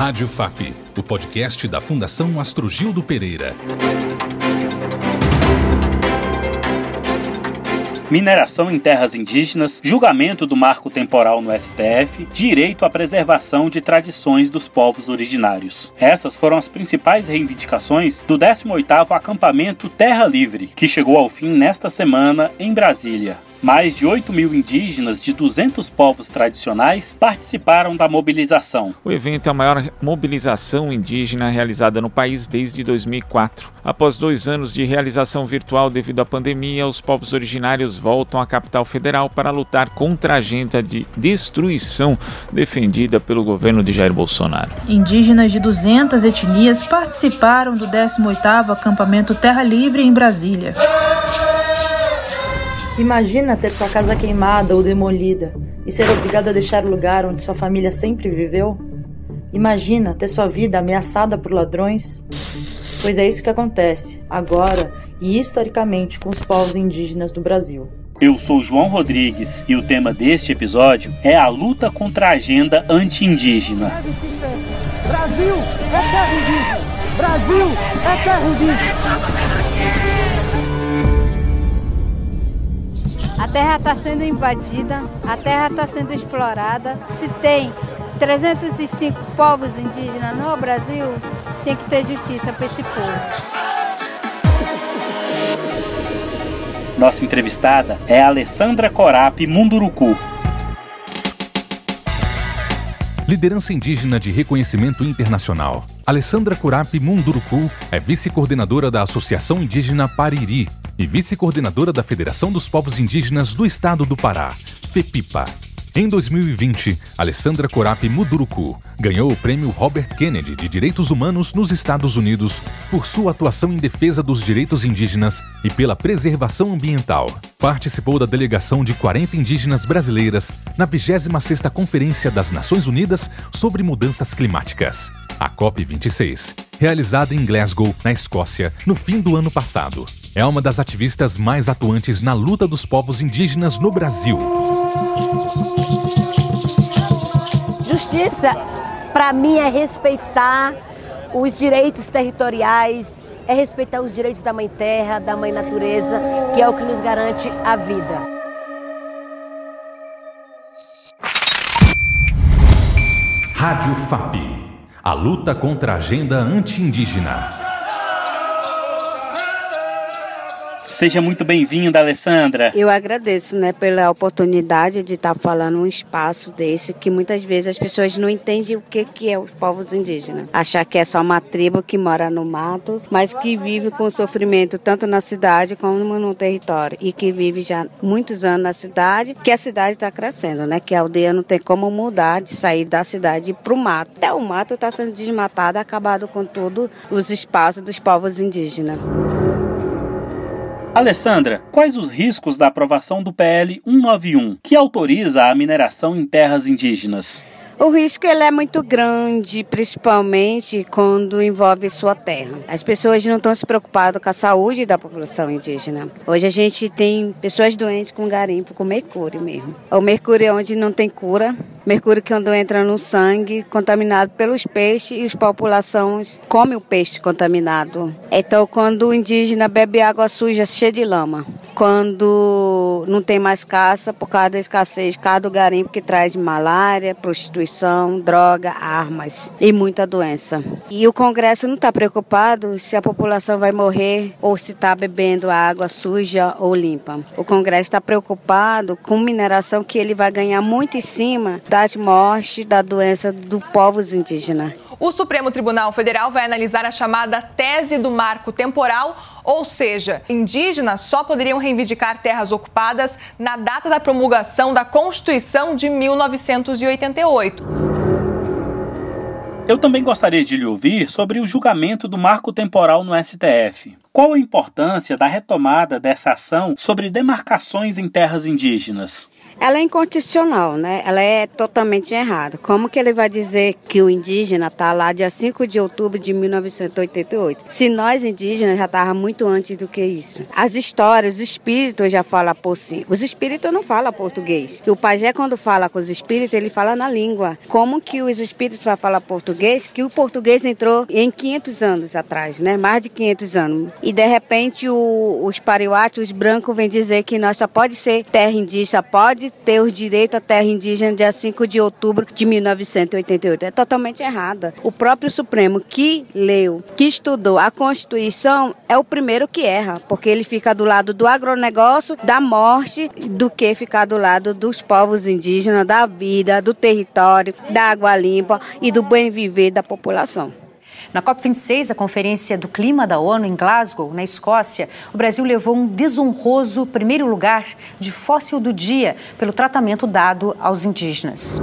Rádio FAP, o podcast da Fundação Astrogildo Pereira. Mineração em terras indígenas, julgamento do marco temporal no STF, direito à preservação de tradições dos povos originários. Essas foram as principais reivindicações do 18º acampamento Terra Livre, que chegou ao fim nesta semana em Brasília. Mais de 8 mil indígenas de 200 povos tradicionais participaram da mobilização. O evento é a maior mobilização indígena realizada no país desde 2004. Após dois anos de realização virtual devido à pandemia, os povos originários voltam à capital federal para lutar contra a agenda de destruição defendida pelo governo de Jair Bolsonaro. Indígenas de 200 etnias participaram do 18º acampamento Terra Livre em Brasília. Imagina ter sua casa queimada ou demolida e ser obrigado a deixar o lugar onde sua família sempre viveu? Imagina ter sua vida ameaçada por ladrões? Pois é isso que acontece, agora e historicamente, com os povos indígenas do Brasil. Eu sou João Rodrigues e o tema deste episódio é a luta contra a agenda anti-indígena. Brasil é terra indígena! Brasil é terra indígena! A terra está sendo invadida, a terra está sendo explorada. Se tem 305 povos indígenas no Brasil, tem que ter justiça para esse povo. Nossa entrevistada é a Alessandra Corapi Munduruku. Liderança indígena de reconhecimento internacional. Alessandra Corapi Munduruku é vice-coordenadora da Associação Indígena Pariri, e vice-coordenadora da Federação dos Povos Indígenas do Estado do Pará, FEPIPA. Em 2020, Alessandra Corapi Muduruku ganhou o prêmio Robert Kennedy de Direitos Humanos nos Estados Unidos por sua atuação em defesa dos direitos indígenas e pela preservação ambiental. Participou da delegação de 40 indígenas brasileiras na 26ª Conferência das Nações Unidas sobre Mudanças Climáticas, a COP26, realizada em Glasgow, na Escócia, no fim do ano passado. É uma das ativistas mais atuantes na luta dos povos indígenas no Brasil. Justiça, para mim, é respeitar os direitos territoriais, é respeitar os direitos da Mãe Terra, da Mãe Natureza, que é o que nos garante a vida. Rádio FAP a luta contra a agenda anti-indígena. Seja muito bem-vinda, Alessandra. Eu agradeço, né, pela oportunidade de estar falando um espaço desse que muitas vezes as pessoas não entendem o que que é os povos indígenas. Achar que é só uma tribo que mora no mato, mas que vive com sofrimento tanto na cidade como no território e que vive já muitos anos na cidade, que a cidade está crescendo, né? Que a aldeia não tem como mudar de sair da cidade para o mato. Até o mato está sendo desmatado, acabado com todos os espaços dos povos indígenas. Alessandra, quais os riscos da aprovação do PL 191, que autoriza a mineração em terras indígenas? O risco ele é muito grande, principalmente quando envolve sua terra. As pessoas não estão se preocupadas com a saúde da população indígena. Hoje a gente tem pessoas doentes com garimpo, com mercúrio mesmo. O mercúrio é onde não tem cura, mercúrio que quando entra no sangue, contaminado pelos peixes e as populações comem o peixe contaminado. Então, quando o indígena bebe água suja cheia de lama, quando não tem mais caça por causa da escassez, causa do garimpo que traz malária, prostituição, droga, armas e muita doença. E o Congresso não está preocupado se a população vai morrer ou se está bebendo água suja ou limpa. O Congresso está preocupado com mineração que ele vai ganhar muito em cima das mortes da doença do povos indígenas. O Supremo Tribunal Federal vai analisar a chamada tese do marco temporal, ou seja, indígenas só poderiam reivindicar terras ocupadas na data da promulgação da Constituição de 1988. Eu também gostaria de lhe ouvir sobre o julgamento do marco temporal no STF. Qual a importância da retomada dessa ação sobre demarcações em terras indígenas? Ela é inconstitucional, né? Ela é totalmente errada. Como que ele vai dizer que o indígena está lá dia 5 de outubro de 1988? Se nós indígenas já estava muito antes do que isso. As histórias, os espíritos já falam por si. Os espíritos não falam português. E o pajé quando fala com os espíritos, ele fala na língua. Como que os espíritos vão falar português? Que o português entrou em 500 anos atrás, né? Mais de 500 anos. E de repente o, os pariuates, os brancos, vêm dizer que nós só pode ser terra indígena, pode ter os direitos à terra indígena dia 5 de outubro de 1988. É totalmente errada. O próprio Supremo que leu, que estudou a Constituição, é o primeiro que erra, porque ele fica do lado do agronegócio, da morte, do que ficar do lado dos povos indígenas, da vida, do território, da água limpa e do bem viver da população. Na COP26, a Conferência do Clima da ONU em Glasgow, na Escócia, o Brasil levou um desonroso primeiro lugar de fóssil do dia pelo tratamento dado aos indígenas.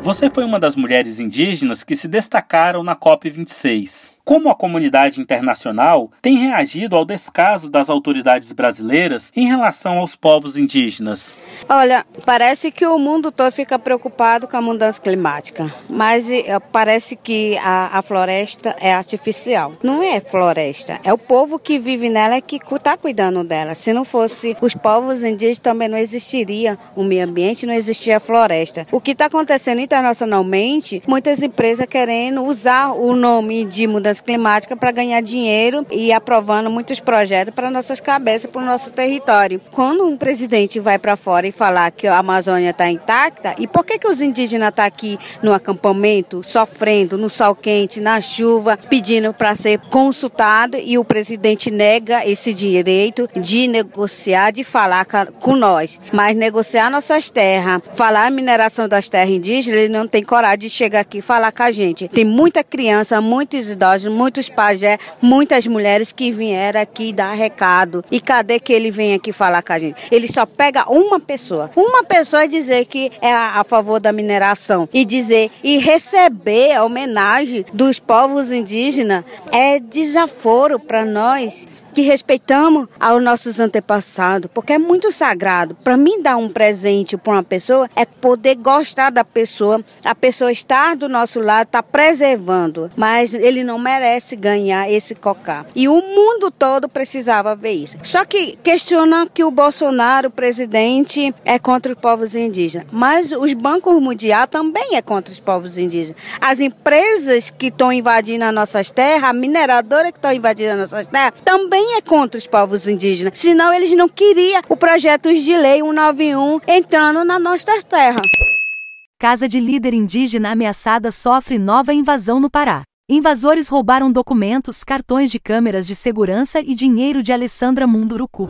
Você foi uma das mulheres indígenas que se destacaram na COP26. Como a comunidade internacional tem reagido ao descaso das autoridades brasileiras em relação aos povos indígenas? Olha, parece que o mundo todo fica preocupado com a mudança climática, mas eh, parece que a, a floresta é artificial. Não é floresta, é o povo que vive nela que está cuidando dela. Se não fosse os povos indígenas, também não existiria o meio ambiente, não existia a floresta. O que está acontecendo internacionalmente, muitas empresas querendo usar o nome de mudança mudança climática para ganhar dinheiro e aprovando muitos projetos para nossas cabeças, para o nosso território. Quando um presidente vai para fora e falar que a Amazônia está intacta, e por que, que os indígenas estão tá aqui no acampamento, sofrendo no sol quente, na chuva, pedindo para ser consultado e o presidente nega esse direito de negociar, de falar com nós. Mas negociar nossas terras, falar a mineração das terras indígenas, ele não tem coragem de chegar aqui e falar com a gente. Tem muita criança, muitos idosos muitos pajé, muitas mulheres que vieram aqui dar recado. E cadê que ele vem aqui falar com a gente? Ele só pega uma pessoa, uma pessoa e dizer que é a, a favor da mineração e dizer e receber a homenagem dos povos indígenas é desaforo para nós que respeitamos aos nossos antepassados, porque é muito sagrado. Para mim dar um presente para uma pessoa é poder gostar da pessoa, a pessoa estar do nosso lado, estar tá preservando, mas ele não merece ganhar esse cocá. E o mundo todo precisava ver isso. Só que questiona que o Bolsonaro, o presidente, é contra os povos indígenas, mas os bancos mundiais também é contra os povos indígenas. As empresas que estão invadindo as nossas terras, a mineradora que estão invadindo as nossas terras, também também é contra os povos indígenas. Senão eles não queriam o projeto de lei 191 entrando nas nossas terras. Casa de líder indígena ameaçada sofre nova invasão no Pará. Invasores roubaram documentos, cartões de câmeras de segurança e dinheiro de Alessandra Munduruku.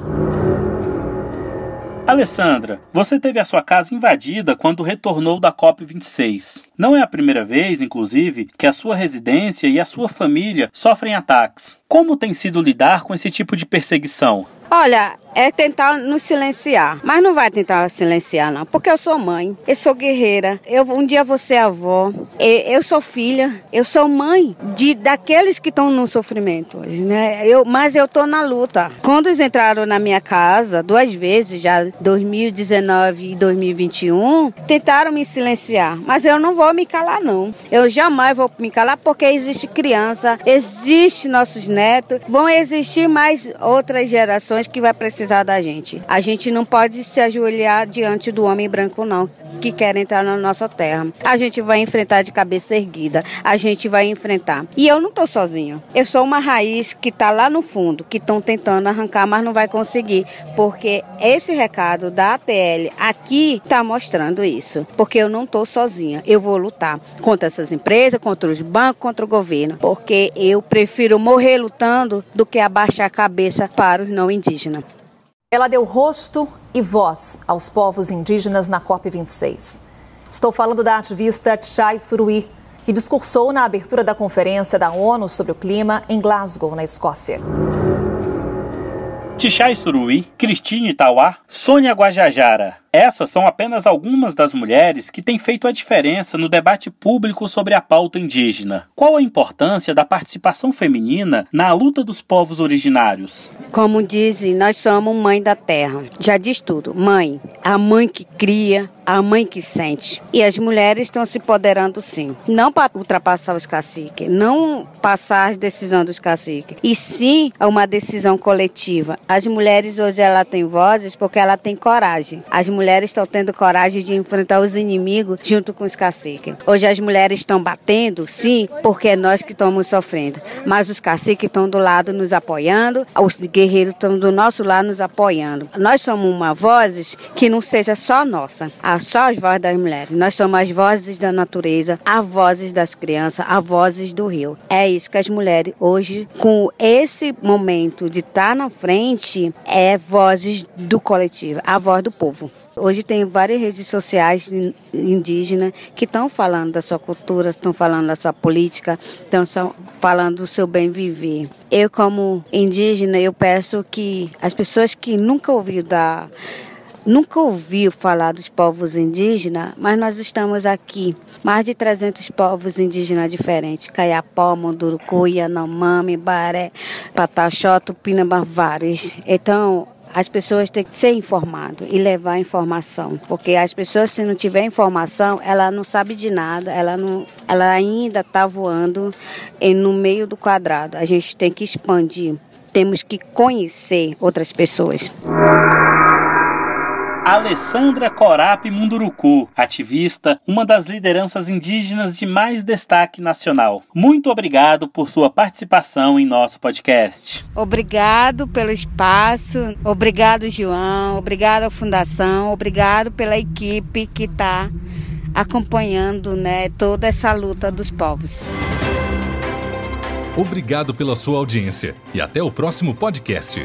Alessandra, você teve a sua casa invadida quando retornou da COP26. Não é a primeira vez, inclusive, que a sua residência e a sua família sofrem ataques. Como tem sido lidar com esse tipo de perseguição? Olha, é tentar nos silenciar. Mas não vai tentar silenciar, não. Porque eu sou mãe, eu sou guerreira, eu um dia vou ser avó, eu sou filha, eu sou mãe de daqueles que estão no sofrimento né? Eu, mas eu tô na luta. Quando eles entraram na minha casa, duas vezes, já 2019 e 2021, tentaram me silenciar. Mas eu não vou me calar, não. Eu jamais vou me calar porque existe criança, existe nossos netos, vão existir mais outras gerações que vai precisar precisar da gente. A gente não pode se ajoelhar diante do homem branco, não, que quer entrar na nossa terra. A gente vai enfrentar de cabeça erguida. A gente vai enfrentar. E eu não tô sozinha. Eu sou uma raiz que tá lá no fundo, que estão tentando arrancar, mas não vai conseguir. Porque esse recado da ATL aqui tá mostrando isso. Porque eu não tô sozinha. Eu vou lutar contra essas empresas, contra os bancos, contra o governo. Porque eu prefiro morrer lutando do que abaixar a cabeça para os não indígenas. Ela deu rosto e voz aos povos indígenas na COP26. Estou falando da ativista Tchai Suruí, que discursou na abertura da Conferência da ONU sobre o Clima em Glasgow, na Escócia. Tchai Suruí, Cristine Sônia Guajajara. Essas são apenas algumas das mulheres que têm feito a diferença no debate público sobre a pauta indígena. Qual a importância da participação feminina na luta dos povos originários? Como dizem, nós somos mãe da terra. Já diz tudo. Mãe, a mãe que cria, a mãe que sente. E as mulheres estão se empoderando sim. Não para ultrapassar os caciques, não passar as decisões dos caciques, e sim uma decisão coletiva. As mulheres hoje ela têm vozes porque ela tem coragem. As mulheres estão tendo coragem de enfrentar os inimigos junto com os caciques. Hoje as mulheres estão batendo, sim, porque é nós que estamos sofrendo. Mas os caciques estão do lado nos apoiando, os guerreiros estão do nosso lado nos apoiando. Nós somos uma voz que não seja só nossa. Só as vozes das mulheres. Nós somos as vozes da natureza, as vozes das crianças, as vozes do rio. É isso que as mulheres hoje, com esse momento de estar na frente, é vozes do coletivo, a voz do povo. Hoje tem várias redes sociais indígenas que estão falando da sua cultura, estão falando da sua política, estão falando do seu bem viver. Eu, como indígena, eu peço que as pessoas que nunca ouviram da nunca ouviu falar dos povos indígenas, mas nós estamos aqui. Mais de 300 povos indígenas diferentes. Caiapó, Munduruku, Yanomami, Baré, Pataxó, Tupinambá, vários. Então, as pessoas têm que ser informadas e levar informação, porque as pessoas se não tiver informação, ela não sabe de nada, ela não, ela ainda está voando no meio do quadrado. A gente tem que expandir, temos que conhecer outras pessoas. Alessandra Corap Munduruku, ativista, uma das lideranças indígenas de mais destaque nacional. Muito obrigado por sua participação em nosso podcast. Obrigado pelo espaço, obrigado João, obrigado à Fundação, obrigado pela equipe que está acompanhando né, toda essa luta dos povos. Obrigado pela sua audiência e até o próximo podcast.